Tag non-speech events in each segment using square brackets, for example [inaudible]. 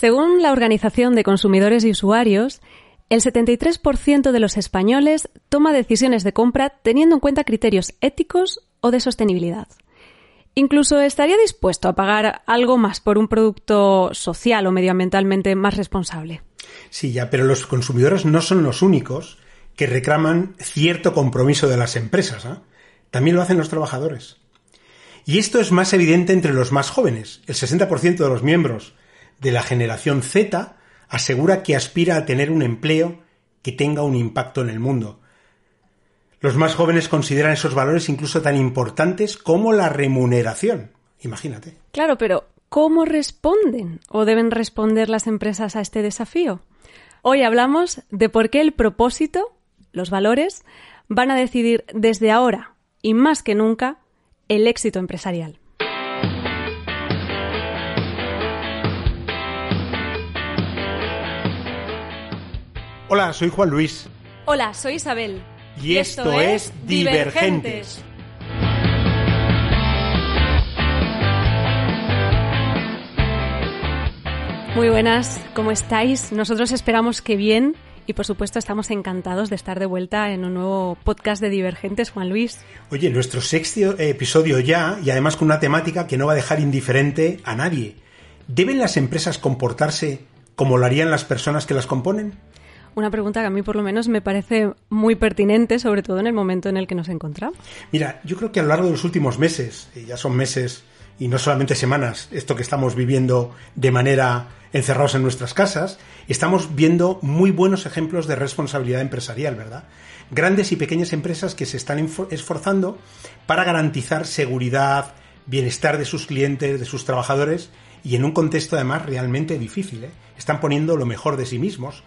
Según la Organización de Consumidores y Usuarios, el 73% de los españoles toma decisiones de compra teniendo en cuenta criterios éticos o de sostenibilidad. Incluso estaría dispuesto a pagar algo más por un producto social o medioambientalmente más responsable. Sí, ya, pero los consumidores no son los únicos que reclaman cierto compromiso de las empresas. ¿eh? También lo hacen los trabajadores. Y esto es más evidente entre los más jóvenes. El 60% de los miembros de la generación Z asegura que aspira a tener un empleo que tenga un impacto en el mundo. Los más jóvenes consideran esos valores incluso tan importantes como la remuneración. Imagínate. Claro, pero ¿cómo responden o deben responder las empresas a este desafío? Hoy hablamos de por qué el propósito, los valores, van a decidir desde ahora y más que nunca el éxito empresarial. Hola, soy Juan Luis. Hola, soy Isabel. Y, esto, es Divergentes. Muy buenas, ¿cómo estáis? Nosotros esperamos que bien y por supuesto estamos encantados de estar de vuelta en un nuevo podcast de Divergentes, Juan Luis. Oye, nuestro sexto episodio ya y además con una temática que no va a dejar indiferente a nadie. ¿Deben las empresas comportarse como lo harían las personas que las componen? Una pregunta que a mí por lo menos me parece muy pertinente, sobre todo en el momento en el que nos encontramos. Mira, yo creo que a lo largo de los últimos meses, y ya son meses y no solamente semanas, esto que estamos viviendo de manera encerrados en nuestras casas, estamos viendo muy buenos ejemplos de responsabilidad empresarial, ¿verdad? Grandes y pequeñas empresas que se están esforzando para garantizar seguridad, bienestar de sus clientes, de sus trabajadores, y en un contexto además realmente difícil. ¿eh? Están poniendo lo mejor de sí mismos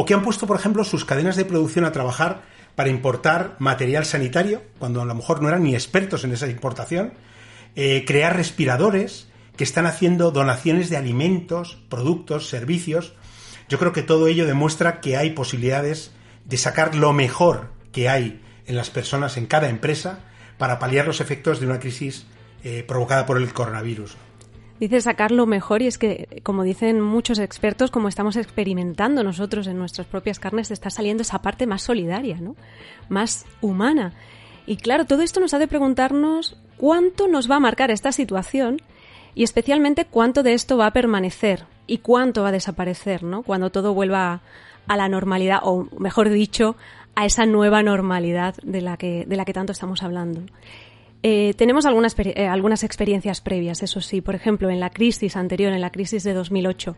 o que han puesto, por ejemplo, sus cadenas de producción a trabajar para importar material sanitario, cuando a lo mejor no eran ni expertos en esa importación, eh, crear respiradores, que están haciendo donaciones de alimentos, productos, servicios. Yo creo que todo ello demuestra que hay posibilidades de sacar lo mejor que hay en las personas, en cada empresa, para paliar los efectos de una crisis eh, provocada por el coronavirus dice sacar lo mejor y es que, como dicen muchos expertos, como estamos experimentando nosotros en nuestras propias carnes, está saliendo esa parte más solidaria, ¿no? Más humana. Y claro, todo esto nos hace preguntarnos cuánto nos va a marcar esta situación y especialmente cuánto de esto va a permanecer y cuánto va a desaparecer, ¿no? Cuando todo vuelva a la normalidad, o mejor dicho, a esa nueva normalidad de la que, de la que tanto estamos hablando. Eh, tenemos algunas, eh, algunas experiencias previas, eso sí, por ejemplo, en la crisis anterior, en la crisis de 2008.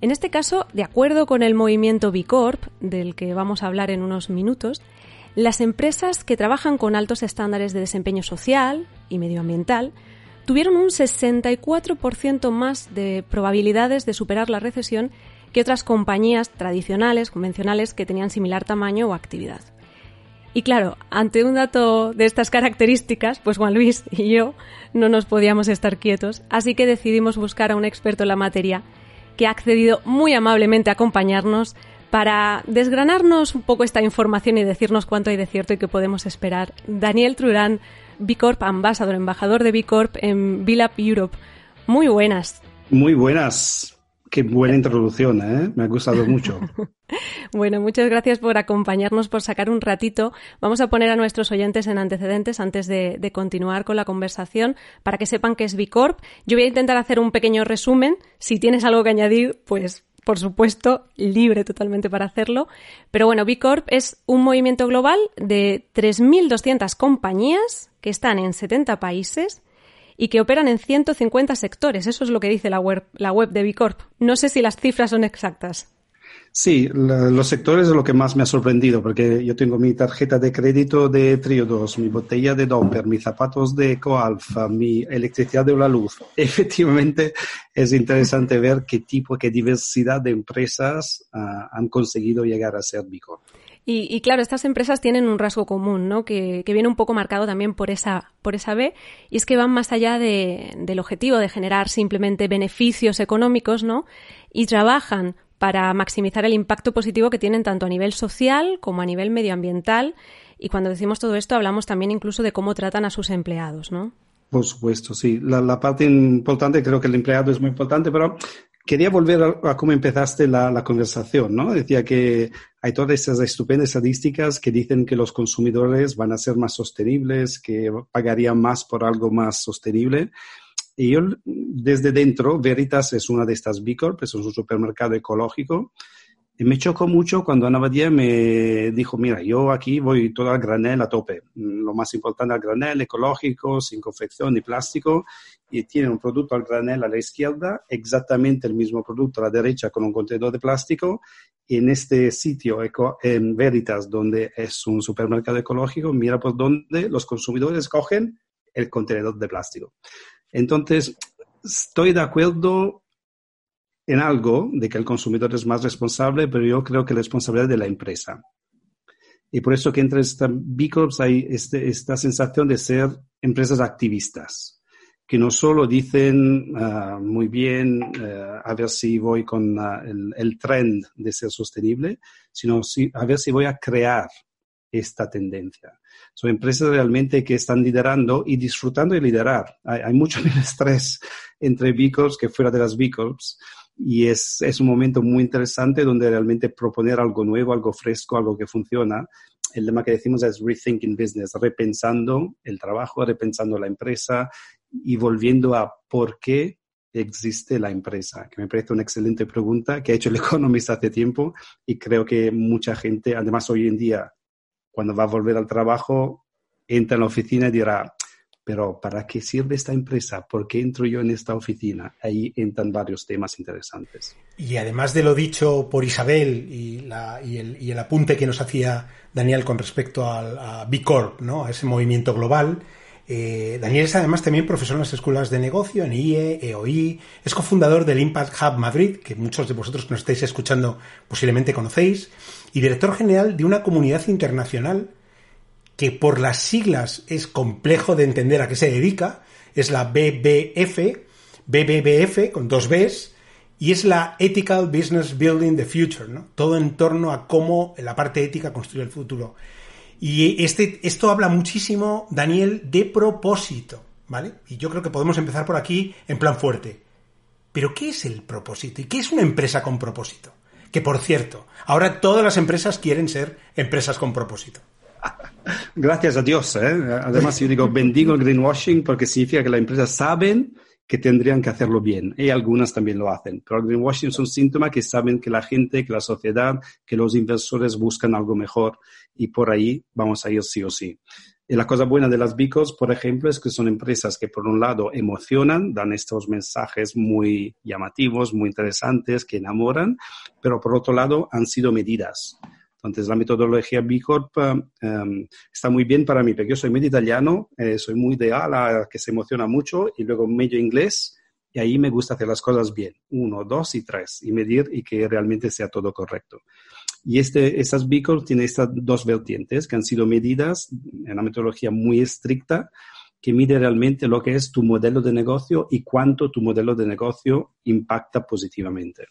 En este caso, de acuerdo con el movimiento B Corp, del que vamos a hablar en unos minutos, las empresas que trabajan con altos estándares de desempeño social y medioambiental tuvieron un 64% más de probabilidades de superar la recesión que otras compañías tradicionales, convencionales, que tenían similar tamaño o actividad. Y claro, ante un dato de estas características, pues Juan Luis [laughs] y yo no nos podíamos estar quietos, así que decidimos buscar a un experto en la materia que ha accedido muy amablemente a acompañarnos para desgranarnos un poco esta información y decirnos cuánto hay de cierto y qué podemos esperar. Daniel Trurán, B Corp Ambassador, embajador de B Corp en Vilap Europe. Muy buenas. Muy buenas. Qué buena introducción, ¿eh? Me ha gustado mucho. [laughs] bueno, muchas gracias por acompañarnos, por sacar un ratito. Vamos a poner a nuestros oyentes en antecedentes antes de, continuar con la conversación para que sepan que es Bicorp. Yo voy a intentar hacer un pequeño resumen. Si tienes algo que añadir, pues por supuesto, libre totalmente para hacerlo. Pero bueno, Bicorp es un movimiento global de 3.200 compañías que están en 70 países y que operan en 150 sectores. Eso es lo que dice la web, la web de Bicorp. No sé si las cifras son exactas. Sí, los sectores es lo que más me ha sorprendido, porque yo tengo mi tarjeta de crédito de Trio 2, mi botella de Doper, mis zapatos de Coalfa, mi electricidad de la luz. [laughs] Efectivamente, es interesante ver qué tipo, qué diversidad de empresas ah, han conseguido llegar a ser Bicorp. Y, claro, estas empresas tienen un rasgo común, ¿no? Que, viene un poco marcado también por esa, por esa B, y es que van más allá del objetivo de generar simplemente beneficios económicos, ¿no? Y trabajan para maximizar el impacto positivo que tienen tanto a nivel social como a nivel medioambiental. Y cuando decimos todo esto, hablamos también incluso de cómo tratan a sus empleados, ¿no? Por supuesto, sí. La parte importante, creo que el empleado es muy importante, pero quería volver a, cómo empezaste la, conversación, ¿no? Decía que hay todas esas estupendas estadísticas que dicen que los consumidores van a ser más sostenibles, que pagarían más por algo más sostenible. Y yo, desde dentro, Veritas es una de estas B Corp, es un supermercado ecológico me chocó mucho cuando Ana Badía me dijo, mira, yo aquí voy todo al granel a tope. Lo más importante al granel, ecológico, sin confección ni plástico. Y tiene un producto al granel a la izquierda, exactamente el mismo producto a la derecha con un contenedor de plástico. Y en este sitio, en Veritas, donde es un supermercado ecológico, mira por dónde los consumidores cogen el contenedor de plástico. Entonces, estoy de acuerdo en algo de que el consumidor es más responsable, pero yo creo que la responsabilidad de la empresa. Y por eso que entre esta B Corps hay este, esta sensación de ser empresas activistas, que no solo dicen ah, muy bien, eh, a ver si voy con ah, el, trend de ser sostenible, sino si, a ver si voy a crear esta tendencia. Son empresas realmente que están liderando y disfrutando de liderar. Hay, hay mucho menos [laughs] estrés entre B Corps que fuera de las B Corps y es, es un momento muy interesante donde realmente proponer algo nuevo, algo fresco, algo que funciona. El lema que decimos es rethinking business, repensando el trabajo, repensando la empresa y volviendo a por qué existe la empresa, que me parece una excelente pregunta que ha hecho el [laughs] Economist hace tiempo y creo que mucha gente, además hoy en día, cuando va a volver al trabajo, entra en la oficina y dirá, pero ¿para qué sirve esta empresa? ¿Por qué entro yo en esta oficina? Ahí entran varios temas interesantes. Y además de lo dicho por Isabel y, el, apunte que nos hacía Daniel con respecto al, a B Corp, ¿no? a ese movimiento global, eh, Daniel es además también profesor en las escuelas de negocio, en IE, EOI, es cofundador del Impact Hub Madrid, que muchos de vosotros que nos estáis escuchando posiblemente conocéis, y director general de una comunidad internacional que por las siglas es complejo de entender a qué se dedica, es la BBF, BBBF con dos Bs, y es la Ethical Business Building the Future, ¿no? Todo en torno a cómo la parte ética construye el futuro. Y este, esto habla muchísimo, Daniel, de propósito, ¿vale? Y yo creo que podemos empezar por aquí en plan fuerte. Pero ¿qué es el propósito? ¿Y qué es una empresa con propósito? Que por cierto, ahora todas las empresas quieren ser empresas con propósito. Gracias a Dios. ¿eh? Además, yo digo, bendigo el greenwashing porque significa que las empresas saben que tendrían que hacerlo bien y algunas también lo hacen. Pero el greenwashing es un síntoma que saben que la gente, que la sociedad, que los inversores buscan algo mejor y por ahí vamos a ir sí o sí. Y la cosa buena de las Bicos, por ejemplo, es que son empresas que por un lado emocionan, dan estos mensajes muy llamativos, muy interesantes, que enamoran, pero por otro lado han sido medidas. Entonces, la metodología B Corp em, está muy bien para mí, porque yo soy medio italiano, eh, soy muy de ala, que se emociona mucho, y luego medio inglés, y ahí me gusta hacer las cosas bien, uno, dos y tres, y medir y que realmente sea todo correcto. Y este, estas B Corp tienen estas dos vertientes que han sido medidas en una metodología muy estricta, que mide realmente lo que es tu modelo de negocio y cuánto tu modelo de negocio impacta positivamente.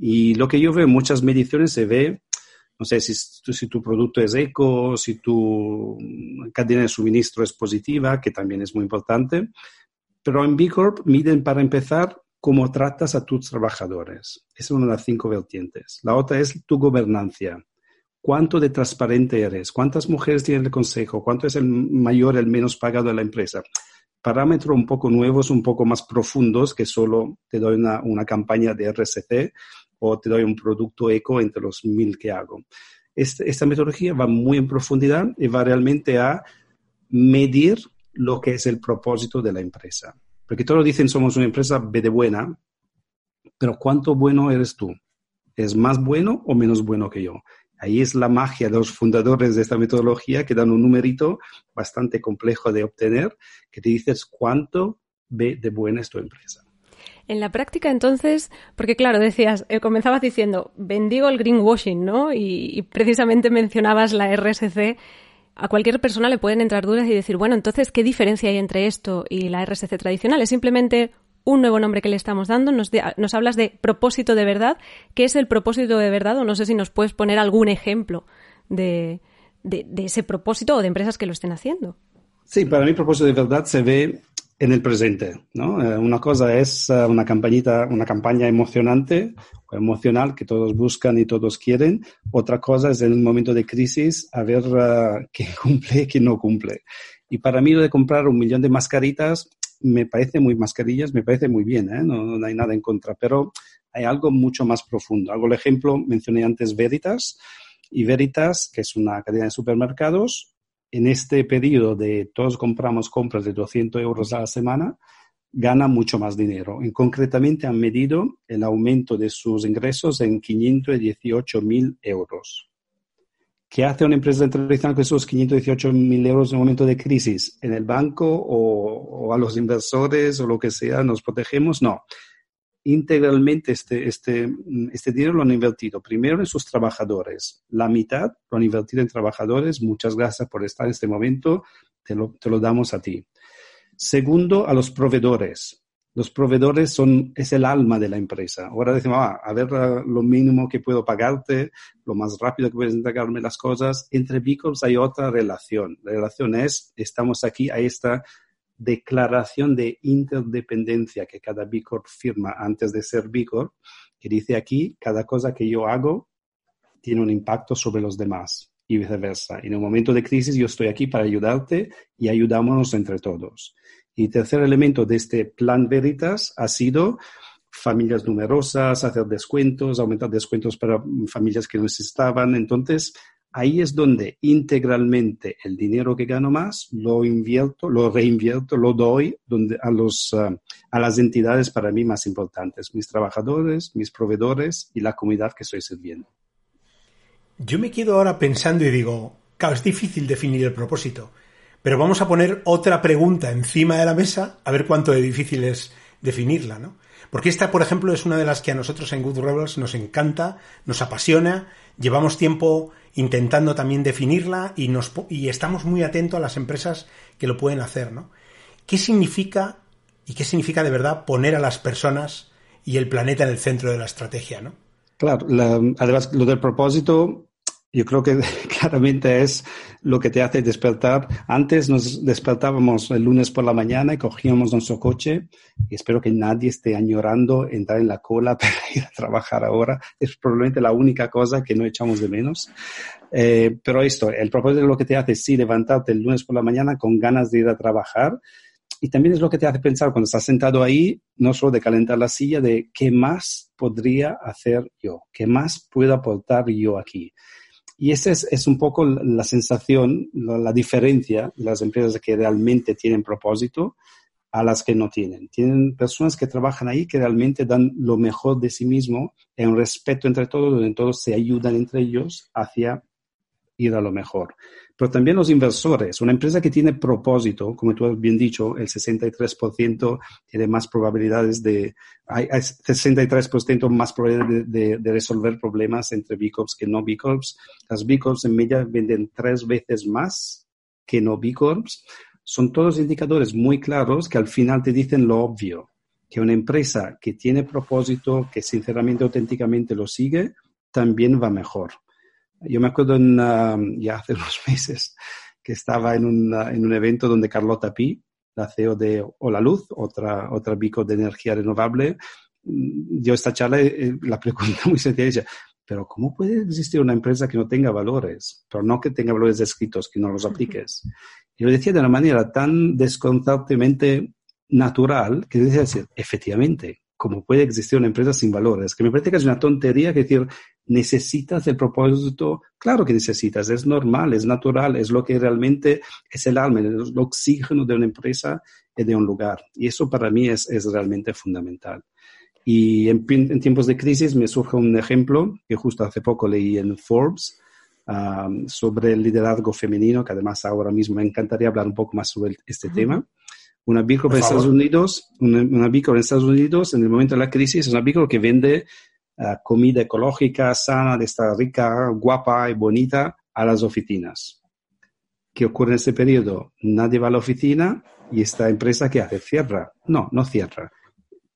Y lo que yo veo en muchas mediciones se ve no sé si, tu producto es eco, si tu cadena de suministro es positiva, que también es muy importante. Pero en B Corp miden para empezar cómo tratas a tus trabajadores. Esa es una de las cinco vertientes. La otra es tu gobernancia. ¿Cuánto de transparente eres? ¿Cuántas mujeres tiene el consejo? ¿Cuánto es el mayor, el menos pagado de la empresa? Parámetros un poco nuevos, un poco más profundos que solo te doy una, una campaña de RSC, o te doy un producto eco entre los mil que hago. Este, esta metodología va muy en profundidad y va realmente a medir lo que es el propósito de la empresa. Porque todos dicen somos una empresa de buena, pero ¿cuánto bueno eres tú? ¿Es más bueno o menos bueno que yo? Ahí es la magia de los fundadores de esta metodología que dan un numerito bastante complejo de obtener, que te dices cuánto B de buena es tu empresa. En la práctica, entonces, porque claro, decías, eh, comenzabas diciendo, bendigo el greenwashing, ¿no? Y, precisamente mencionabas la RSC. A cualquier persona le pueden entrar dudas y decir, bueno, entonces, ¿qué diferencia hay entre esto y la RSC tradicional? ¿Es simplemente un nuevo nombre que le estamos dando? Nos, nos hablas de propósito de verdad. ¿Qué es el propósito de verdad? O no sé si nos puedes poner algún ejemplo de, de ese propósito o de empresas que lo estén haciendo. Sí, para mí propósito de verdad se ve en el presente, ¿no? Eh, una cosa es eh, una campañita, una campaña emocionante emocional que todos buscan y todos quieren. Otra cosa es en un momento de crisis a ver uh, quién [laughs] cumple y quién no cumple. Y para mí lo de comprar un millón de mascaritas me parece muy mascarillas, me parece muy bien, ¿eh? no, no, hay nada en contra, pero hay algo mucho más profundo. Hago el ejemplo, mencioné antes Veritas, y Veritas, que es una cadena de supermercados, en este periodo de todos compramos compras de 200 euros a la semana, gana mucho más dinero. En, concretamente han medido el aumento de sus ingresos en 518 mil euros. ¿Qué hace una empresa tradicional con esos 518 mil euros en un momento de crisis? ¿En el banco o, o, a los inversores o lo que sea nos protegemos? No integralmente este, este, este dinero lo han invertido primero en sus trabajadores. La mitad lo han invertido en trabajadores. Muchas gracias por estar en este momento. Te lo, te lo damos a ti. Segundo, a los proveedores. Los proveedores son, es el alma de la empresa. Ahora decimos, ah, a ver lo mínimo que puedo pagarte, lo más rápido que puedes entregarme las cosas. Entre B hay otra relación. La relación es, estamos aquí, ahí está declaración de interdependencia que cada B Corp firma antes de ser B Corp, que dice aquí, cada cosa que yo hago tiene un impacto sobre los demás y viceversa. En un momento de crisis yo estoy aquí para ayudarte y ayudámonos entre todos. Y tercer elemento de este plan Veritas ha sido familias numerosas, hacer descuentos, aumentar descuentos para familias que necesitaban. Entonces, ahí es donde integralmente el dinero que gano más lo invierto, lo reinvierto, lo doy a, los, uh, a las entidades para mí más importantes, mis trabajadores, mis proveedores y la comunidad que estoy sirviendo. Yo me quedo ahora pensando y digo, claro, es difícil definir el propósito, pero vamos a poner otra pregunta encima de la mesa a ver cuánto de difícil es definirla, ¿no? Porque esta, por ejemplo, es una de las que a nosotros en Good Rebels nos encanta, nos apasiona, llevamos tiempo intentando también definirla y, nos, y estamos muy atentos a las empresas que lo pueden hacer, ¿no? ¿Qué significa y qué significa de verdad poner a las personas y el planeta en el centro de la estrategia, ¿no? Claro, la, además lo del propósito yo creo que [laughs] claramente es lo que te hace despertar. Antes nos despertábamos el lunes por la mañana y cogíamos nuestro coche y espero que nadie esté añorando entrar en la cola [laughs] para ir a trabajar ahora. Es probablemente la única cosa que no echamos de menos. Eh, pero esto, el propósito de lo que te hace sí levantarte el lunes por la mañana con ganas de ir a trabajar y también es lo que te hace pensar cuando estás sentado ahí, no solo de calentar la silla, de qué más podría hacer yo, qué más puedo aportar yo aquí. Y esa es, es, un poco la sensación, la, la, diferencia de las empresas que realmente tienen propósito a las que no tienen. Tienen personas que trabajan ahí que realmente dan lo mejor de sí mismo en un respeto entre todos, donde todos se ayudan entre ellos hacia ir a lo mejor pero también los inversores. Una empresa que tiene propósito, como tú has bien dicho, el 63% tiene más probabilidades de, hay, hay 63% más probabilidades de, de, de, resolver problemas entre B Corps que no B Corps. Las B Corps en media venden tres veces más que no B Corps. Son todos indicadores muy claros que al final te dicen lo obvio, que una empresa que tiene propósito, que sinceramente, auténticamente lo sigue, también va mejor. Yo me acuerdo en, uh, ya hace [laughs] unos meses que estaba en, una, en un evento donde Carlota Pi, la CEO de Hola Luz, otra, otra bico de energía renovable, mm, dio esta charla y la pregunta muy sencilla, dice, pero ¿cómo puede existir una empresa que no tenga valores? Pero no que tenga valores escritos, que no los apliques. Y lo decía de una manera tan desconcertantemente natural que decía decir, efectivamente, ¿cómo puede existir una empresa sin valores? Que me parece que es una tontería que decir, ¿Necesitas el propósito? Claro que necesitas, es normal, es natural, es lo que realmente es el alma, es el oxígeno de una empresa y de un lugar. Y eso para mí es, es realmente fundamental. Y en, en, tiempos de crisis me surge un ejemplo que justo hace poco leí en Forbes um, sobre el liderazgo femenino, que además ahora mismo me encantaría hablar un poco más sobre este uh -huh. tema. Una Bicorp en Estados Unidos, una, una en Estados Unidos, en el momento de la crisis, es una Bicorp que vende uh, comida ecológica, sana, de esta rica, guapa y bonita a las oficinas. ¿Qué ocurre en este periodo? Nadie va a la oficina y esta empresa que hace cierra. No, no cierra.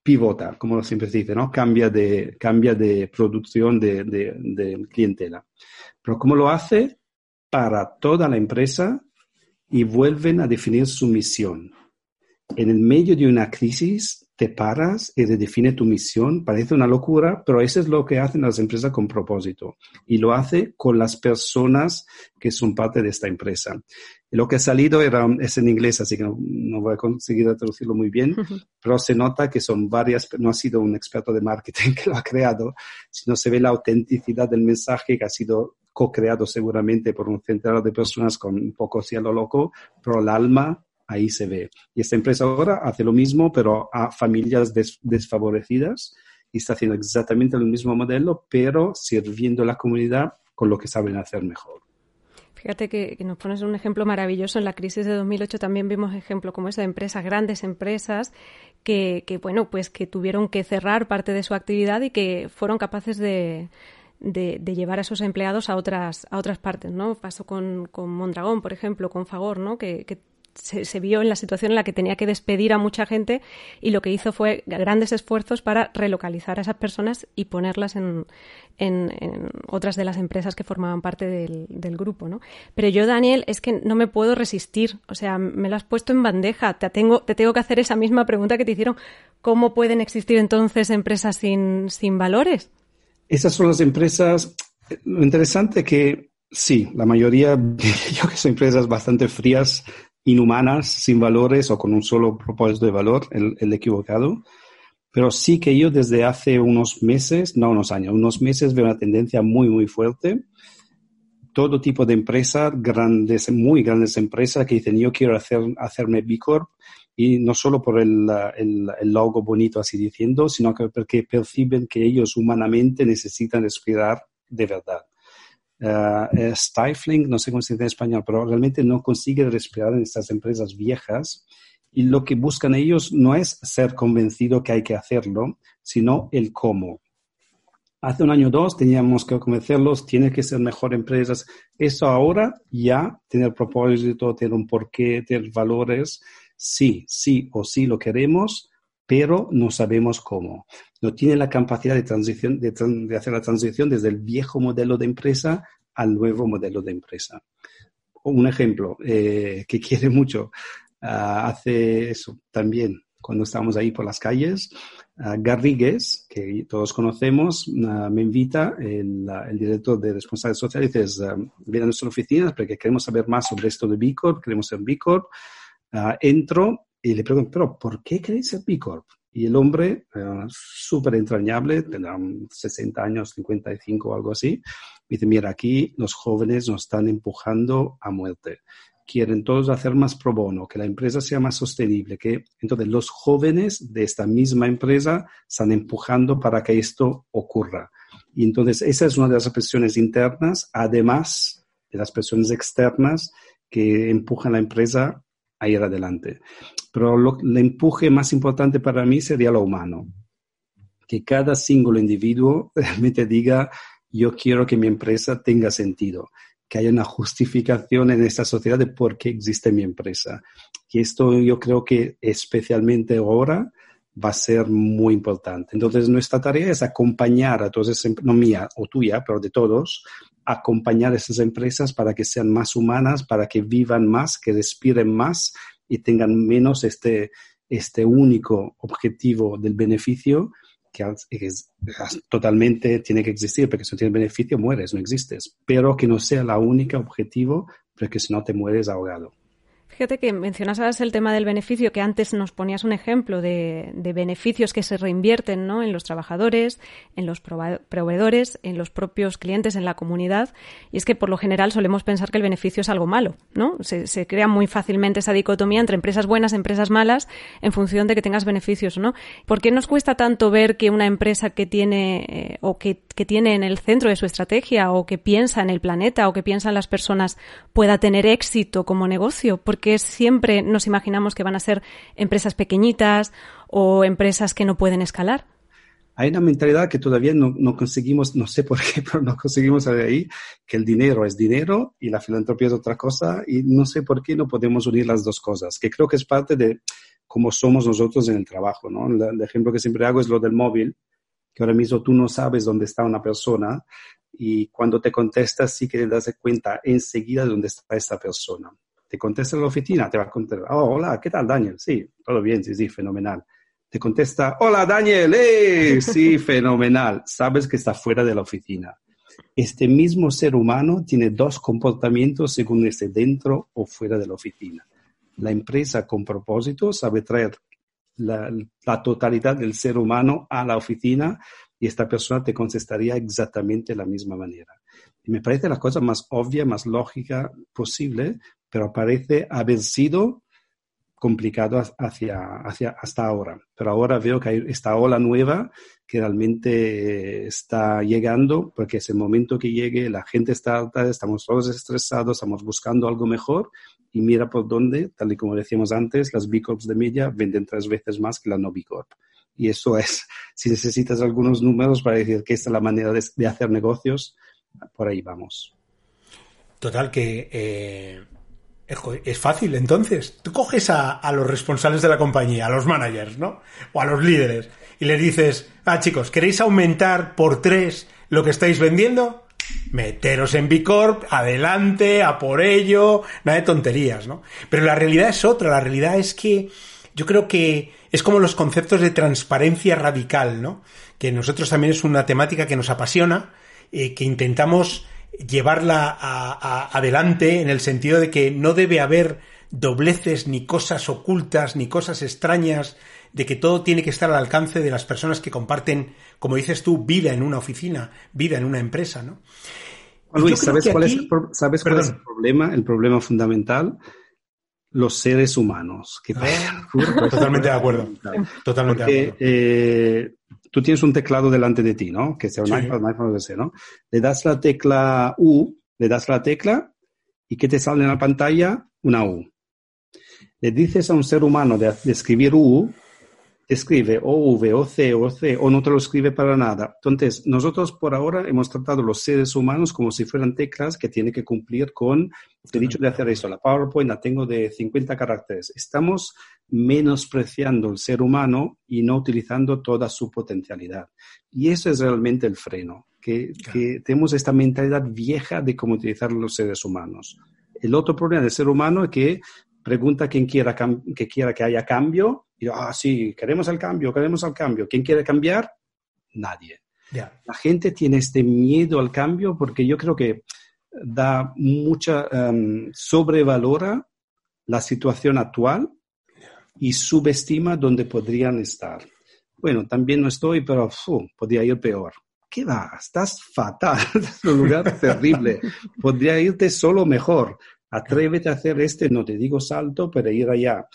Pivota, como siempre se dice, ¿no? Cambia de, cambia de producción de, de, de clientela. Pero ¿cómo lo hace? Para toda la empresa y vuelven a definir su misión. en el medio de una crisis te paras y redefine tu misión. Parece una locura, pero eso es lo que hacen las empresas con propósito. Y lo hace con las personas que son parte de esta empresa. lo que ha salido era, es en inglés, así que no, voy a conseguir traducirlo muy bien, pero se nota que son varias, no ha sido un experto de marketing [laughs] que lo ha creado, sino se ve la autenticidad del mensaje que ha sido co-creado seguramente por un centenar de personas con un poco cielo loco, pero el alma ahí se ve. Y esta empresa ahora hace lo mismo, pero a familias desfavorecidas y está haciendo exactamente el mismo modelo, pero sirviendo a la comunidad con lo que saben hacer mejor. Fíjate que, nos pones un ejemplo maravilloso. En la crisis de 2008 también vimos ejemplos como esa de empresas, grandes empresas, que, bueno, pues que tuvieron que cerrar parte de su actividad y que fueron capaces de, llevar a esos empleados a otras, a otras partes, ¿no? Pasó con, con Mondragón, por ejemplo, con Fagor, ¿no? Que se, vio en la situación en la que tenía que despedir a mucha gente y lo que hizo fue grandes esfuerzos para relocalizar a esas personas y ponerlas en, otras de las empresas que formaban parte del, grupo, ¿no? Pero yo, Daniel, es que no me puedo resistir. O sea, me lo has puesto en bandeja. Te tengo, te tengo que hacer esa misma pregunta que te hicieron. ¿Cómo pueden existir entonces empresas sin, sin valores? Esas son las empresas. Lo interesante que sí, la mayoría, [laughs] yo que son empresas bastante frías, inhumanas, sin valores o con un solo propósito de valor, el, equivocado. Pero sí que yo desde hace unos meses, no unos años, unos meses veo una tendencia muy, muy fuerte. Todo tipo de empresas, grandes, muy grandes empresas que dicen yo quiero hacer, hacerme B Corp y no solo por el, el, el, logo bonito así diciendo, sino que porque perciben que ellos humanamente necesitan respirar de verdad. Uh, stifling, no sé cómo se dice en español, pero realmente no consigue respirar en estas empresas viejas y lo que buscan ellos no es ser convencido que hay que hacerlo, sino el cómo. Hace un año o dos teníamos que convencerlos, tiene que ser mejor empresas. Eso ahora ya, tener propósito, tener un porqué, tener valores, sí, sí o sí lo queremos, pero no sabemos cómo. No tiene la capacidad de, transición, de, hacer la transición desde el viejo modelo de empresa al nuevo modelo de empresa. Un ejemplo eh, que [laughs] quiere mucho, ah, hace eso también, cuando estábamos ahí por las calles, uh, Garrigues, que todos conocemos, ah, me invita, el, el, director de responsabilidad social, y dice, viene a nuestra oficina porque queremos saber más sobre esto de B Corp, queremos ser B Corp. entro y le pregunto, pero ¿por qué queréis ser B Corp? Y el hombre, eh, súper entrañable, tendrá 60 años, 55 o algo así, dice, mira, aquí los jóvenes nos están empujando a muerte. Quieren todos hacer más pro bono, que la empresa sea más sostenible, que entonces los jóvenes de esta misma empresa están empujando para que esto ocurra. Y entonces esa es una de las presiones internas, además de las presiones externas que empujan a la empresa a ir adelante. Pero el empuje más importante para mí sería lo humano. Que cada single individuo [laughs] realmente diga, yo quiero que mi empresa tenga sentido, que haya una justificación en esta sociedad de por qué existe mi empresa. Y esto yo creo que especialmente ahora va a ser muy importante. Entonces, nuestra tarea es acompañar a todas esas, no mía o tuya, pero de todos, acompañar a esas empresas para que sean más humanas, para que vivan más, que respiren más y tengan menos este, este único objetivo del beneficio que es, totalmente tiene que existir, porque si no tienes beneficio mueres, no existes, pero que no sea la única objetivo, porque si no te mueres ahogado. Fíjate que mencionabas el tema del beneficio, que antes nos ponías un ejemplo de, beneficios que se reinvierten ¿no? en los trabajadores, en los proveedores, en los propios clientes, en la comunidad. Y es que por lo general solemos pensar que el beneficio es algo malo, ¿no? Se, crea muy fácilmente esa dicotomía entre empresas buenas, empresas malas, en función de que tengas beneficios o no. ¿Por qué nos cuesta tanto ver que una empresa que tiene eh, o que, que tiene en el centro de su estrategia o que piensa en el planeta o que piensa en las personas pueda tener éxito como negocio? Porque siempre nos imaginamos que van a ser empresas pequeñitas o empresas que no pueden escalar. Hay una mentalidad que todavía no, conseguimos, no sé por qué, [laughs] pero no conseguimos saber ahí, que el dinero es dinero y la filantropía es otra cosa y no sé por qué no podemos unir las dos cosas, que creo que es parte de cómo somos nosotros en el trabajo, ¿no? El, ejemplo que siempre hago es lo del móvil, que ahora mismo tú no sabes dónde está una persona y cuando te contestas sí que te das cuenta enseguida de dónde está esta persona Te contesta en la oficina, te va a contestar, oh, hola, ¿qué tal, Daniel? Sí, todo bien, sí, sí, fenomenal. Te contesta, hola, Daniel, ¡eh! Sí, [laughs] fenomenal. Sabes que está fuera de la oficina. Este mismo ser humano tiene dos comportamientos según esté dentro o fuera de la oficina. La empresa con propósito sabe traer la, la totalidad del ser humano a la oficina y esta persona te contestaría exactamente de la misma manera. Me parece la cosa más obvia, más lógica posible, pero parece haber sido complicado hacia, hasta ahora. Pero ahora veo que hay esta ola nueva que realmente está llegando, porque es el momento que llegue, la gente está alta, estamos todos estresados, estamos buscando algo mejor y mira por dónde, tal y como decíamos antes, las B Corps de media venden tres veces más que la no B Corp. Y eso es, [laughs] si necesitas algunos números para decir que esta es la manera de, hacer negocios, por ahí vamos. Total, que eh, es fácil. Entonces, tú coges a, a, los responsables de la compañía, a los managers, ¿no? O a los líderes, y les dices, ah, chicos, ¿queréis aumentar por tres lo que estáis vendiendo? Meteros en B Corp, adelante, a por ello, nada de tonterías, ¿no? Pero la realidad es otra, la realidad es que yo creo que es como los conceptos de transparencia radical, ¿no? Que nosotros también es una temática que nos apasiona, eh, que intentamos llevarla adelante en el sentido de que no debe haber dobleces ni cosas ocultas ni cosas extrañas, de que todo tiene que estar al alcance de las personas que comparten, como dices tú, vida en una oficina, vida en una empresa, ¿no? Luis, ¿sabes, cuál, es el, ¿sabes cuál es el problema? El problema fundamental los seres humanos. Que [laughs] Totalmente de acuerdo. Totalmente de acuerdo. Eh, tú tienes un teclado delante de ti, ¿no? Que sea un iPhone, un iPhone, sea, ¿no? Le das la tecla U, le das la tecla y ¿qué te sale en la pantalla? Una U. Le dices a un ser humano de escribir U escribe o V o C o C o no te lo escribe para nada. Entonces, nosotros por ahora hemos tratado los seres humanos como si fueran teclas que tienen que cumplir con, he dicho de hacer esto, la PowerPoint la tengo de 50 caracteres. Estamos menospreciando el ser humano y no utilizando toda su potencialidad. Y eso es realmente el freno, que, que tenemos esta mentalidad vieja de cómo utilizar los seres humanos. El otro problema del ser humano es que pregunta a quien quiera que quiera que haya cambio y ah, sí, queremos el cambio, queremos el cambio. ¿Quién quiere cambiar? Nadie. La gente tiene este miedo al cambio porque yo creo que da mucha, um, sobrevalora la situación actual y subestima donde podrían estar. Bueno, también no estoy, pero podría ir peor. ¿Qué va? Estás fatal, [laughs] es un lugar terrible. Podría irte solo mejor. Atrévete a hacer este, no te digo salto, pero ir allá.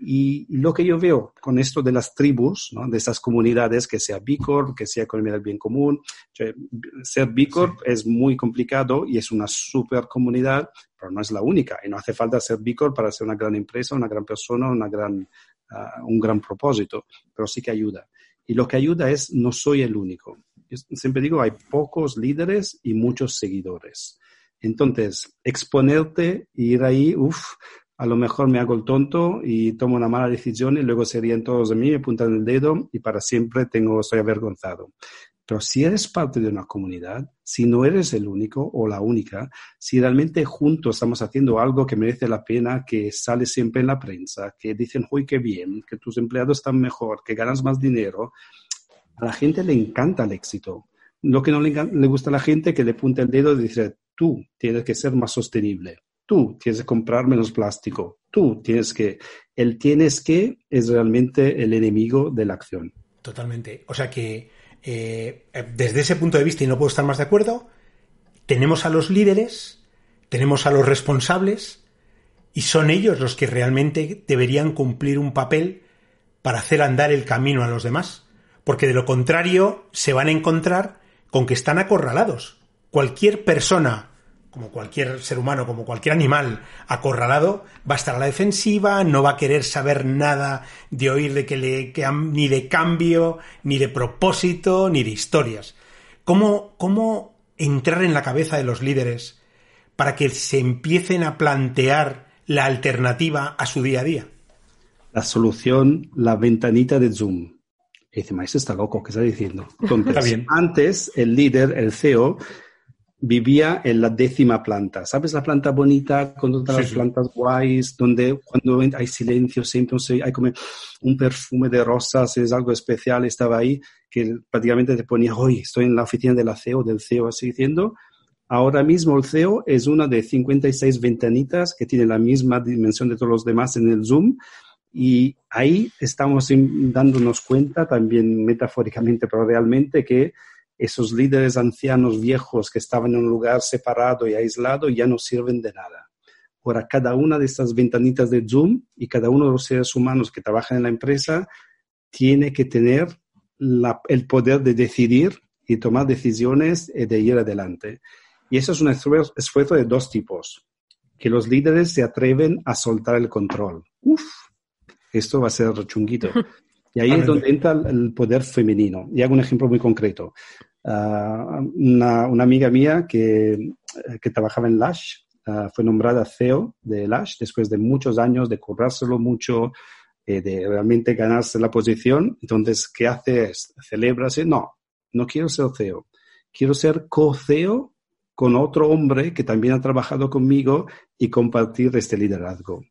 Y lo que yo veo con esto de las tribus, ¿no? de esas comunidades, que sea B Corp, que sea economía del bien común, ser B Corp es muy complicado y es una super comunidad, pero no es la única. Y no hace falta ser B Corp para ser una gran empresa, una gran persona, una gran, ah, un gran propósito, pero sí que ayuda. Y lo que ayuda es, no soy el único. Yo siempre digo, hay pocos líderes y muchos seguidores. Entonces, exponerte ir ahí, uff, a lo mejor me hago el tonto y tomo una mala decisión y luego serían todos de mí, me apuntan el dedo y para siempre tengo, estoy avergonzado. Pero si eres parte de una comunidad, si no eres el único o la única, si realmente juntos estamos haciendo algo que merece la pena, que sale siempre en la prensa, que dicen, uy, qué bien, que tus empleados están mejor, que ganas más dinero, a la gente le encanta el éxito. Lo que no le, gusta a la gente es que le apunte el dedo y dice, tú tienes que ser más sostenible Tú tienes que comprar menos plástico. Tú tienes que. El tienes que es realmente el enemigo de la acción. Totalmente. O sea que eh, desde ese punto de vista, y no puedo estar más de acuerdo, tenemos a los líderes, tenemos a los responsables, y son ellos los que realmente deberían cumplir un papel para hacer andar el camino a los demás. Porque de lo contrario se van a encontrar con que están acorralados. Cualquier persona como cualquier ser humano, como cualquier animal acorralado, va a estar a la defensiva, no va a querer saber nada de oír de que le ni de cambio, ni de propósito, ni de historias. ¿Cómo, ¿Cómo entrar en la cabeza de los líderes para que se empiecen a plantear la alternativa a su día a día? La solución, la ventanita de Zoom. Y dice, maestro está loco, ¿qué está diciendo? [laughs] Entonces, antes el líder, el CEO, vivía en la décima planta. ¿Sabes la planta bonita con todas las plantas guays, donde cuando hay silencio siempre hay como un perfume de rosas, es algo especial, estaba ahí, que prácticamente te ponía, hoy estoy en la oficina del CEO, del CEO, así diciendo. Ahora mismo el CEO es una de 56 ventanitas que tiene la misma dimensión de todos los demás en el Zoom. Y ahí estamos dándonos cuenta también metafóricamente, pero realmente que esos líderes ancianos viejos que estaban en un lugar separado y aislado ya no sirven de nada. Ahora, cada una de estas ventanitas de Zoom y cada uno de los seres humanos que trabajan en la empresa tiene que tener el poder de decidir y tomar decisiones y de ir adelante. Y eso es un esfuerzo de dos tipos. Que los líderes se atreven a soltar el control. Uf, esto va a ser chunguito. [laughs] Y ahí es donde entra el poder femenino. Y hago un ejemplo muy concreto. Ah, una, amiga mía que, que trabajaba en Lash ah, fue nombrada CEO de Lash después de muchos años de currárselo mucho, eh, de realmente ganarse la posición. Entonces, ¿qué hace? Es, celebrarse. No, no quiero ser CEO. Quiero ser co-CEO con otro hombre que también ha trabajado conmigo y compartir este liderazgo.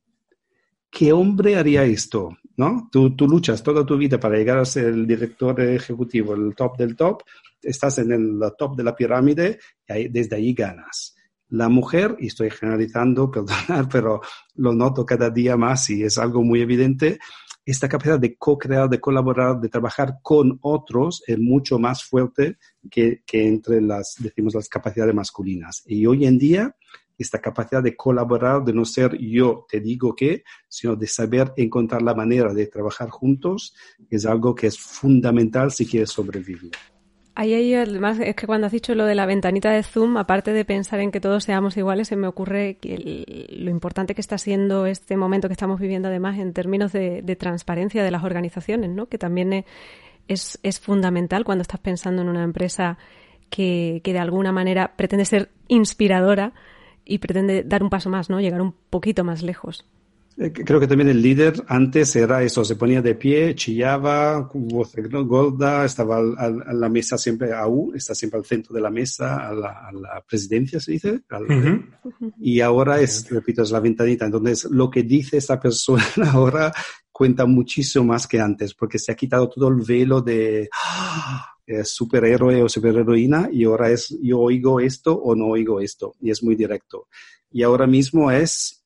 ¿Qué hombre haría esto? ¿No? Tú, luchas toda tu vida para llegar a ser el director ejecutivo, el top del top, estás en el top de la pirámide y desde ahí ganas. La mujer, y estoy generalizando, [laughs] perdonar, pero lo noto cada día más y es algo muy evidente, esta capacidad de co-crear, de colaborar, de trabajar con otros es mucho más fuerte que, que entre las, decimos, las capacidades masculinas. Y hoy en día, esta capacidad de colaborar, de no ser yo te digo qué, sino de saber encontrar la manera de trabajar juntos, es algo que es fundamental si quieres sobrevivir. Ahí además, es que cuando has dicho lo de la ventanita de Zoom, aparte de pensar en que todos seamos iguales, se me ocurre que lo importante que está siendo este momento que estamos viviendo, además, en términos de, transparencia de las organizaciones, ¿no? Que también es, es, fundamental cuando estás pensando en una empresa que, que de alguna manera pretende ser inspiradora y pretende dar un paso más, ¿no? Llegar un poquito más lejos. Eh, creo que también el líder antes era eso, se ponía de pie, chillaba, voz gorda, estaba a la mesa siempre, AU, está siempre al centro de la mesa, a la, presidencia se dice, y ahora es, repito, es la ventanita. Entonces, lo que dice esta persona [laughs] ahora cuenta muchísimo más que antes, porque se ha quitado todo el velo de ¡ah! Superhéroe o superheroína y ahora es yo oigo esto o no oigo esto, y es muy directo. Y ahora mismo es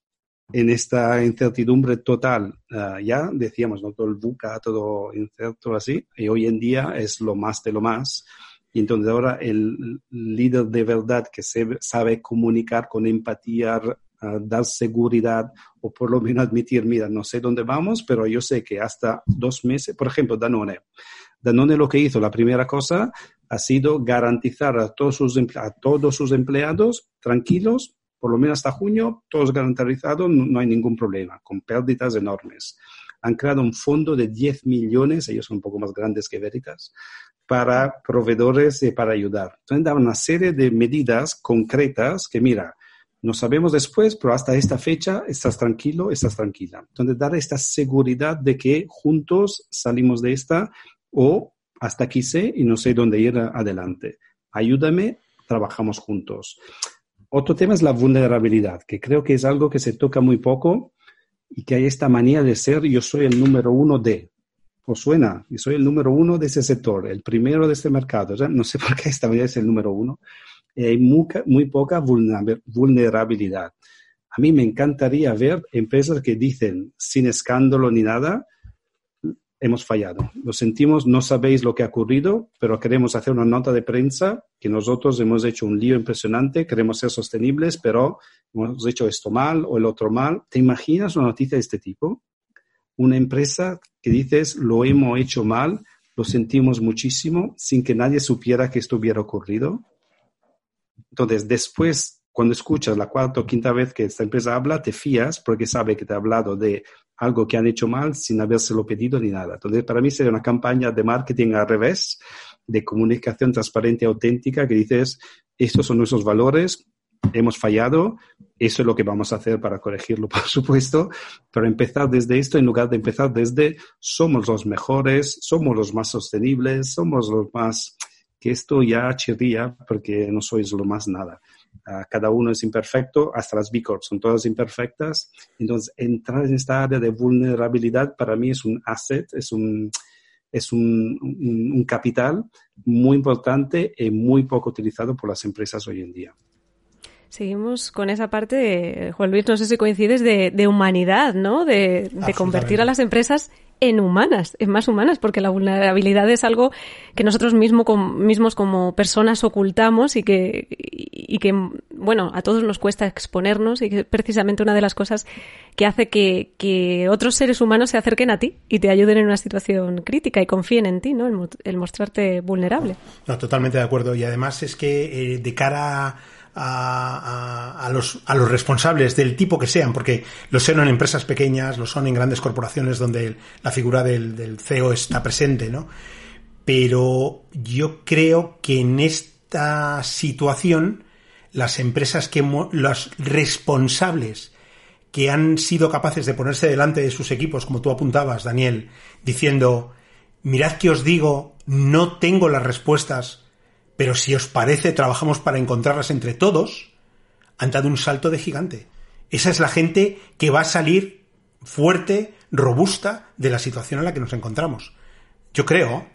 en esta incertidumbre total. Ah, ya decíamos, todo el buca, todo incierto así, y hoy en día es lo más de lo más. Y entonces ahora el líder de verdad que se, sabe comunicar con empatía, ah, dar seguridad o por lo menos admitir, mira, no sé dónde vamos, pero yo sé que hasta dos meses, por ejemplo, Danone. Danone lo que hizo, la primera cosa ha sido garantizar a todos sus, a todos sus empleados tranquilos por lo menos hasta junio, todos garantizados, no, hay ningún problema, con pérdidas enormes. Han creado un fondo de 10 millones, ellos son un poco más grandes que Veritas, para proveedores y para ayudar. Entonces, dan una serie de medidas concretas que, mira, no sabemos después, pero hasta esta fecha estás tranquilo, estás tranquila. Entonces, dar esta seguridad de que juntos salimos de esta o hasta aquí sé y no sé dónde ir adelante. Ayúdame, trabajamos juntos. Otro tema es la vulnerabilidad, que creo que es algo que se toca muy poco y que hay esta manía de ser yo soy el número uno de. ¿Os suena? Yo soy el número uno de ese sector, el primero de este mercado. No sé por qué esta manía es el número uno. hay muy, muy poca vulnerabilidad. A mí me encantaría ver empresas que dicen sin escándalo ni nada, hemos fallado. Lo sentimos, no sabéis lo que ha ocurrido, pero queremos hacer una nota de prensa que nosotros hemos hecho un lío impresionante, queremos ser sostenibles, pero hemos hecho esto mal o el otro mal. ¿Te imaginas una noticia de este tipo? Una empresa que dices, lo hemos hecho mal, lo sentimos muchísimo, sin que nadie supiera que esto hubiera ocurrido. Entonces, después, cuando escuchas la cuarta o quinta vez que esta empresa habla, te fías porque sabe que te ha hablado de algo que han hecho mal sin habérselo pedido ni nada. Entonces, para mí sería una campaña de marketing al revés, de comunicación transparente, auténtica, que dices, estos son nuestros valores, hemos fallado, eso es lo que vamos a hacer para corregirlo, [laughs] por supuesto, pero empezar desde esto en lugar de empezar desde somos los mejores, somos los más sostenibles, somos los más que esto ya chirría porque no sois lo más nada. Cada uno es imperfecto, hasta las B Corp son todas imperfectas. Entonces, entrar en esta área de vulnerabilidad para mí es un asset, es un, es un, un, capital muy importante y muy poco utilizado por las empresas hoy en día. Seguimos con esa parte, Juan Luis, no sé si coincides, de, de humanidad, ¿no? De, de convertir a las empresas en humanas, en más humanas, porque la vulnerabilidad es algo que nosotros mismo, mismos como personas ocultamos y que, y que, bueno, a todos nos cuesta exponernos y que es precisamente una de las cosas que hace que, que otros seres humanos se acerquen a ti y te ayuden en una situación crítica y confíen en ti, ¿no? El, mostrarte vulnerable. No, totalmente de acuerdo. Y además es que eh, de cara a a, los, a los responsables del tipo que sean, porque lo son en empresas pequeñas, lo son en grandes corporaciones donde la figura del, del CEO está presente, ¿no? Pero yo creo que en esta situación las empresas que los responsables que han sido capaces de ponerse delante de sus equipos, como tú apuntabas, Daniel, diciendo, mirad que os digo, no tengo las respuestas, pero si os parece, trabajamos para encontrarlas entre todos, han dado un salto de gigante. Esa es la gente que va a salir fuerte, robusta de la situación en la que nos encontramos. Yo creo.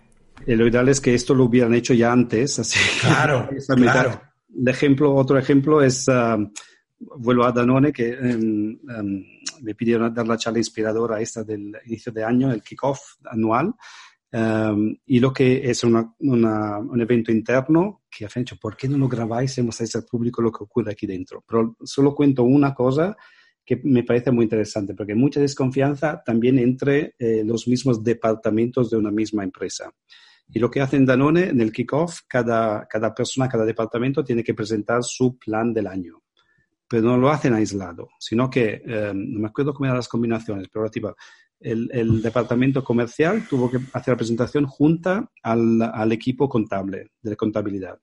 Lo ideal es que esto lo hubieran hecho ya antes. Así claro, [laughs] claro. De ejemplo, otro ejemplo es, uh, vuelvo a Danone, que um, um, me pidieron dar la charla inspiradora esta del inicio de año, el kickoff anual. Um, y lo que es una, una, un evento interno que han dicho, ¿por qué no lo grabáis y mostráis al público lo que ocurre aquí dentro? Pero solo cuento una cosa que me parece muy interesante, porque hay mucha desconfianza también entre eh, los mismos departamentos de una misma empresa. Y lo que hacen Danone en el kickoff, cada, cada persona, cada departamento tiene que presentar su plan del año. Pero no lo hacen aislado, sino que, eh, no me acuerdo cómo eran las combinaciones, pero tipo, el, departamento comercial tuvo que hacer la presentación junta al, equipo contable, de contabilidad.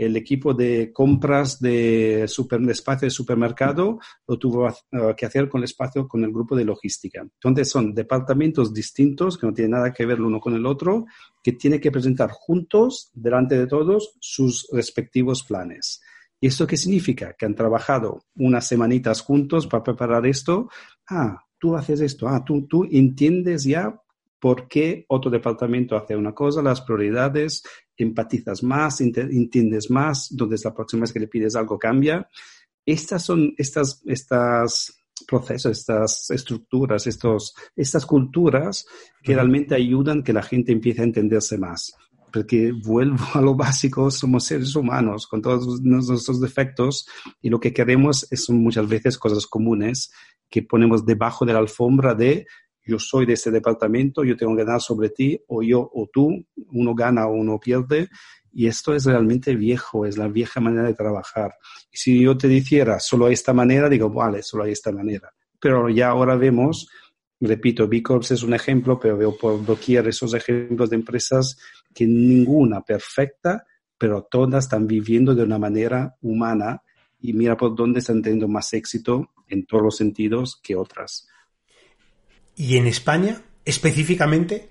El equipo de compras de, espacio de supermercado lo tuvo uh, que hacer con el espacio, con el grupo de logística. Entonces son departamentos distintos que no tienen nada que ver el uno con el otro, que tienen que presentar juntos, delante de todos, sus respectivos planes. ¿Y esto qué significa? Que han trabajado unas semanitas juntos para preparar esto. Ah, tú haces esto, ah, tú, tú entiendes ya por qué otro departamento hace una cosa, las prioridades, empatizas más, entiendes más, donde es la próxima vez que le pides algo cambia. Estas son estas, estas procesos, estas estructuras, estos, estas culturas que realmente ayudan que la gente empiece a entenderse más. Porque vuelvo a lo básico, somos seres humanos con todos nuestros defectos y lo que queremos son muchas veces cosas comunes que ponemos debajo de la alfombra de yo soy de este departamento, yo tengo que ganar sobre ti, o yo o tú, uno gana o uno pierde. Y esto es realmente viejo, es la vieja manera de trabajar. Y si yo te dijera solo hay esta manera, digo, vale, solo hay esta manera. Pero ya ahora vemos, repito, B Corps es un ejemplo, pero veo por doquier esos ejemplos de empresas que ninguna perfecta, pero todas están viviendo de una manera humana y mira por dónde están teniendo más éxito en todos los sentidos que otras. ¿Y en España específicamente?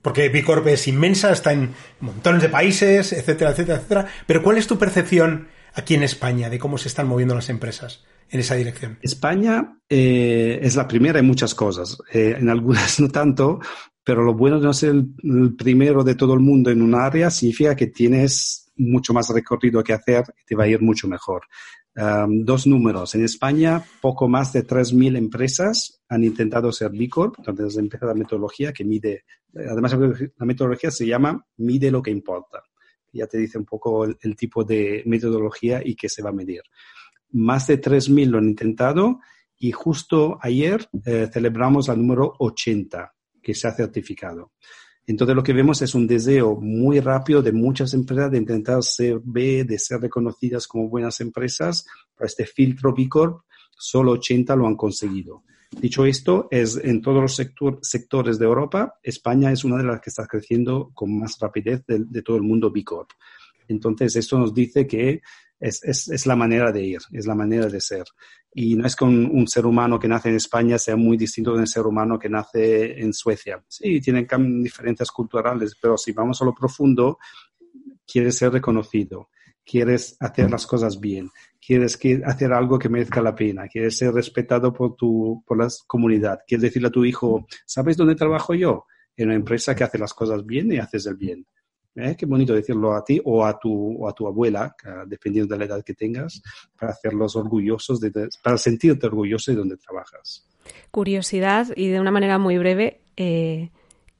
Porque Bicorp es inmensa, está en montones de países, etcétera, etcétera, etcétera. Pero ¿cuál es tu percepción aquí en España de cómo se están moviendo las empresas en esa dirección? España eh, es la primera en muchas cosas, eh, en algunas [laughs] no tanto, pero lo bueno de no ser el, primero de todo el mundo en un área significa que tienes mucho más recorrido que hacer y te va a ir mucho mejor. Um, dos números. En España, poco más de 3.000 empresas han intentado ser B Corp. Entonces empieza la metodología que mide, además la metodología se llama Mide lo que importa. Ya te dice un poco el, tipo de metodología y qué se va a medir. Más de 3.000 lo han intentado y justo ayer eh, celebramos el número 80 que se ha certificado. Entonces lo que vemos es un deseo muy rápido de muchas empresas de intentar ser B, de ser reconocidas como buenas empresas. Para este filtro B Corp, solo 80 lo han conseguido. Dicho esto, es en todos los sectores de Europa, España es una de las que está creciendo con más rapidez de, todo el mundo B Corp. Entonces, esto nos dice que es, es, es, la manera de ir, es la manera de ser. Y no es que un, ser humano que nace en España sea muy distinto de un ser humano que nace en Suecia. Sí, tienen diferencias culturales, pero si vamos a lo profundo, quieres ser reconocido, quieres hacer las cosas bien, quieres hacer algo que merezca la pena, quieres ser respetado por tu por la comunidad, quieres decirle a tu hijo, ¿sabes dónde trabajo yo? En una empresa que hace las cosas bien y haces el bien. ¿Eh? Qué bonito decirlo a ti o a tu, o a tu abuela, dependiendo de la edad que tengas, para hacerlos orgullosos, de, para sentirte orgulloso de donde trabajas. Curiosidad y de una manera muy breve, eh,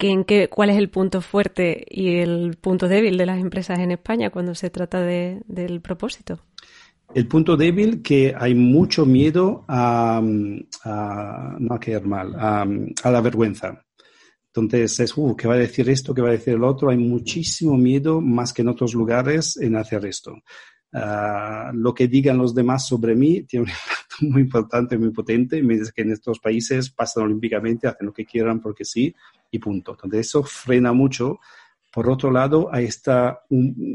en qué, ¿cuál es el punto fuerte y el punto débil de las empresas en España cuando se trata de, del propósito? El punto débil que hay mucho miedo a, a no a quedar mal, a, a la vergüenza. Entonces es, uh, ¿qué va a decir esto? ¿Qué va a decir el otro? Hay muchísimo miedo, más que en otros lugares, en hacer esto. Uh, lo que digan los demás sobre mí tiene un impacto [laughs] muy importante, muy potente. Dice que en estos países pasan olímpicamente, hacen lo que quieran porque sí y punto. Entonces eso frena mucho. Por otro lado, hay esta,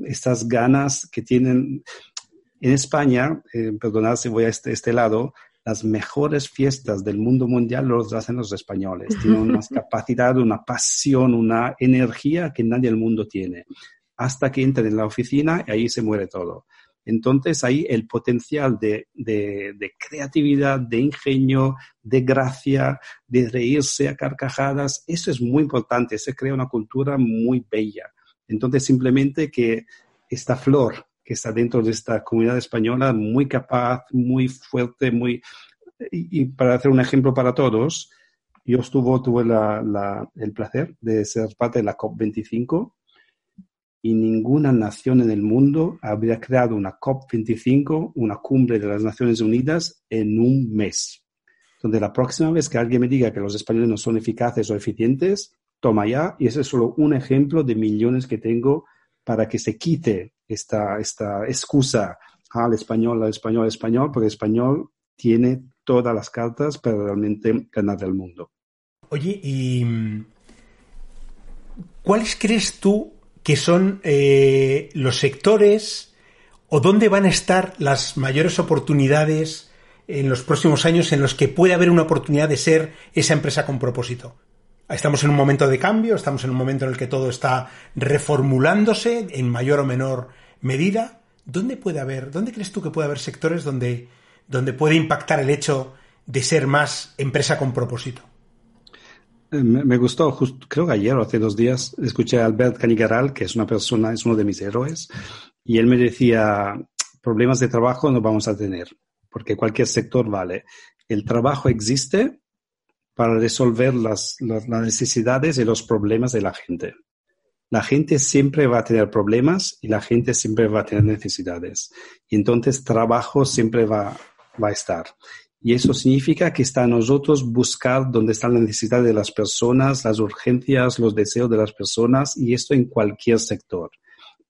estas ganas que tienen en España, eh, perdonad si voy a este, este lado, las mejores fiestas del mundo mundial los hacen los españoles. [laughs] Tienen una capacidad, una pasión, una energía que nadie del mundo tiene. Hasta que entran en la oficina y ahí se muere todo. Entonces ahí el potencial de, de, de, creatividad, de ingenio, de gracia, de reírse a carcajadas, eso es muy importante. Se crea una cultura muy bella. Entonces simplemente que esta flor que está dentro de esta comunidad española, muy capaz, muy fuerte, muy... Y, y para hacer un ejemplo para todos, yo estuvo, tuve la, la, el placer de ser parte de la COP25 y ninguna nación en el mundo habría creado una COP25, una cumbre de las Naciones Unidas, en un mes. Donde la próxima vez que alguien me diga que los españoles no son eficaces o eficientes, toma ya, y ese es solo un ejemplo de millones que tengo para que se quite esta, esta excusa al español, al español, al español, porque el español tiene todas las cartas para realmente ganar el mundo. Oye, ¿y cuáles crees tú que son eh, los sectores o dónde van a estar las mayores oportunidades en los próximos años en los que puede haber una oportunidad de ser esa empresa con propósito? Estamos en un momento de cambio, estamos en un momento en el que todo está reformulándose en mayor o menor medida. ¿Dónde puede haber, dónde crees tú que puede haber sectores donde, donde puede impactar el hecho de ser más empresa con propósito? Eh, me, gustó, justo, creo que ayer o hace dos días, escuché a Albert Canigaral, que es una persona, es uno de mis héroes, y él me decía, problemas de trabajo no vamos a tener, porque cualquier sector vale. El trabajo existe para resolver las, necesidades y los problemas de la gente. La gente siempre va a tener problemas y la gente siempre va a tener necesidades. Y entonces trabajo siempre va, va a estar. Y eso significa que está a nosotros buscar dónde están las necesidades de las personas, las urgencias, los deseos de las personas, y esto en cualquier sector.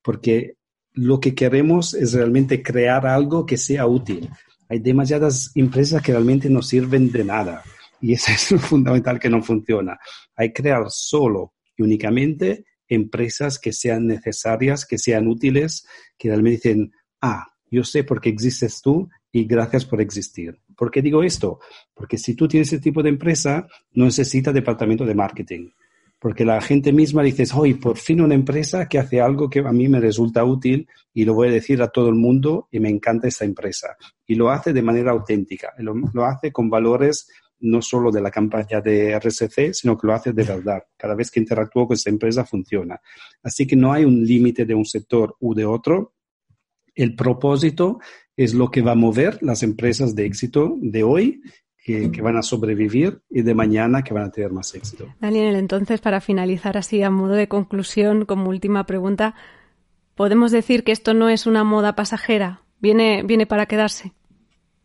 Porque lo que queremos es realmente crear algo que sea útil. Hay demasiadas empresas que realmente no sirven de nada y eso [laughs] es lo fundamental que no funciona. Hay que crear solo y únicamente empresas que sean necesarias, que sean útiles, que realmente dicen, ah, yo sé por qué existes tú y gracias por existir. ¿Por qué digo esto? Porque si tú tienes ese tipo de empresa, no necesita departamento de marketing. Porque la gente misma dice, hoy por fin una empresa que hace algo que a mí me resulta útil y lo voy a decir a todo el mundo y me encanta esta empresa. Y lo hace de manera auténtica, lo, lo hace con valores no solo de la campaña de RSC, sino que lo hace de verdad. Cada vez que interactúo con esta empresa funciona. Así que no hay un límite de un sector u de otro. El propósito es lo que va a mover las empresas de éxito de hoy que, que, van a sobrevivir y de mañana que van a tener más éxito. Daniel, entonces, para finalizar así a modo de conclusión, como última pregunta, ¿podemos decir que esto no es una moda pasajera? ¿Viene, viene para quedarse?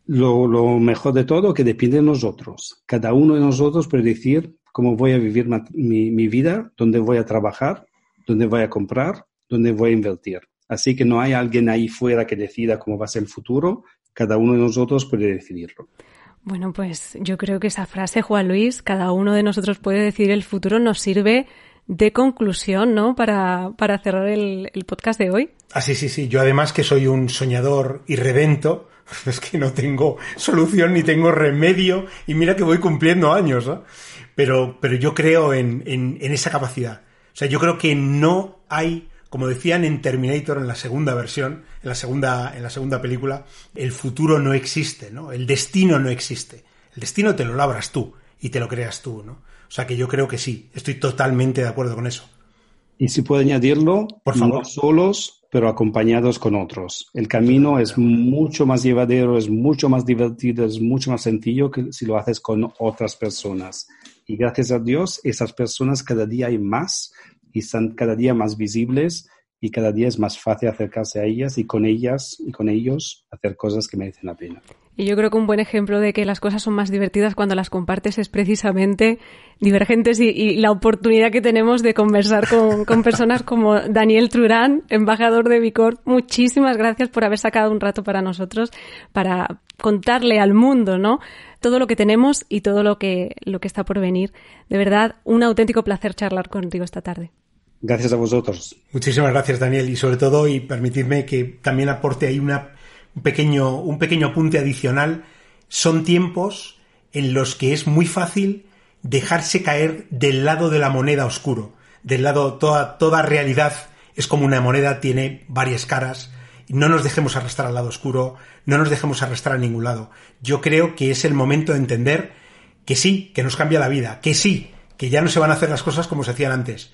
Lo, lo, mejor de todo que depende de nosotros. Cada uno de nosotros puede decir cómo voy a vivir mi, mi, vida, dónde voy a trabajar, dónde voy a comprar, dónde voy a invertir. Así que no hay alguien ahí fuera que decida cómo va a ser el futuro. Cada uno de nosotros puede decidirlo. Bueno, pues yo creo que esa frase, Juan Luis, cada uno de nosotros puede decidir el futuro, nos sirve de conclusión, ¿no? Para, para cerrar el, podcast de hoy. Ah, sí, sí, sí. Yo además que soy un soñador irredento, [laughs] es que no tengo solución ni tengo remedio y mira que voy cumpliendo años, ¿no? Pero, pero yo creo en, en, en esa capacidad. O sea, yo creo que no hay como decían en Terminator en la segunda versión, en la segunda, en la segunda película, el futuro no existe, ¿no? El destino no existe. El destino te lo labras tú y te lo creas tú, ¿no? O sea que yo creo que sí, estoy totalmente de acuerdo con eso. Y si puedo añadirlo, por favor. No solos, pero acompañados con otros. El camino es mucho más llevadero, es mucho más divertido, es mucho más sencillo que si lo haces con otras personas. Y gracias a Dios, esas personas cada día hay más y están cada día más visibles y cada día es más fácil acercarse a ellas y con ellas y con ellos hacer cosas que merecen la pena. Y yo creo que un buen ejemplo de que las cosas son más divertidas cuando las compartes es precisamente Divergentes y, la oportunidad que tenemos de conversar con, con, personas como Daniel Trurán, embajador de Vicor. Muchísimas gracias por haber sacado un rato para nosotros, para contarle al mundo, ¿no? Todo lo que tenemos y todo lo que, lo que está por venir. De verdad, un auténtico placer charlar contigo esta tarde. Gracias a vosotros. Muchísimas gracias, Daniel. Y sobre todo, y permitidme que también aporte ahí una un pequeño, un pequeño apunte adicional, son tiempos en los que es muy fácil dejarse caer del lado de la moneda oscuro, del lado toda, toda realidad es como una moneda, tiene varias caras, no nos dejemos arrastrar al lado oscuro, no nos dejemos arrastrar a ningún lado. Yo creo que es el momento de entender que sí, que nos cambia la vida, que sí, que ya no se van a hacer las cosas como se hacían antes.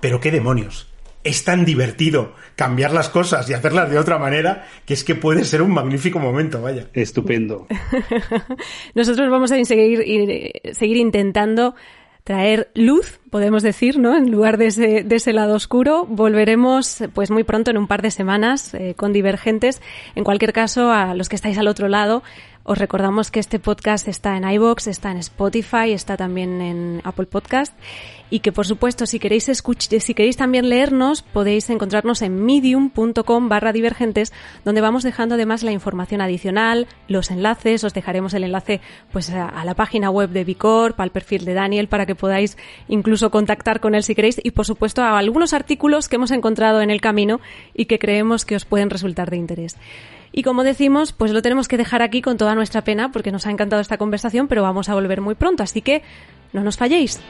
Pero qué demonios, es tan divertido cambiar las cosas y hacerlas de otra manera que es que puede ser un magnífico momento, vaya. Estupendo. [laughs] Nosotros vamos a seguir, seguir intentando traer luz, podemos decir, ¿no? En lugar de ese, de ese lado oscuro. Volveremos, pues muy pronto, en un par de semanas, eh, con Divergentes. En cualquier caso, a los que estáis al otro lado, os recordamos que este podcast está en iBox, está en Spotify, está también en Apple Podcast. Y que por supuesto si queréis escuchar, si queréis también leernos podéis encontrarnos en medium.com barra divergentes donde vamos dejando además la información adicional, los enlaces, os dejaremos el enlace pues a, la página web de Bicorp, al perfil de Daniel para que podáis incluso contactar con él si queréis. Y por supuesto a algunos artículos que hemos encontrado en el camino y que creemos que os pueden resultar de interés. Y como decimos, pues lo tenemos que dejar aquí con toda nuestra pena porque nos ha encantado esta conversación, pero vamos a volver muy pronto, así que no nos falléis.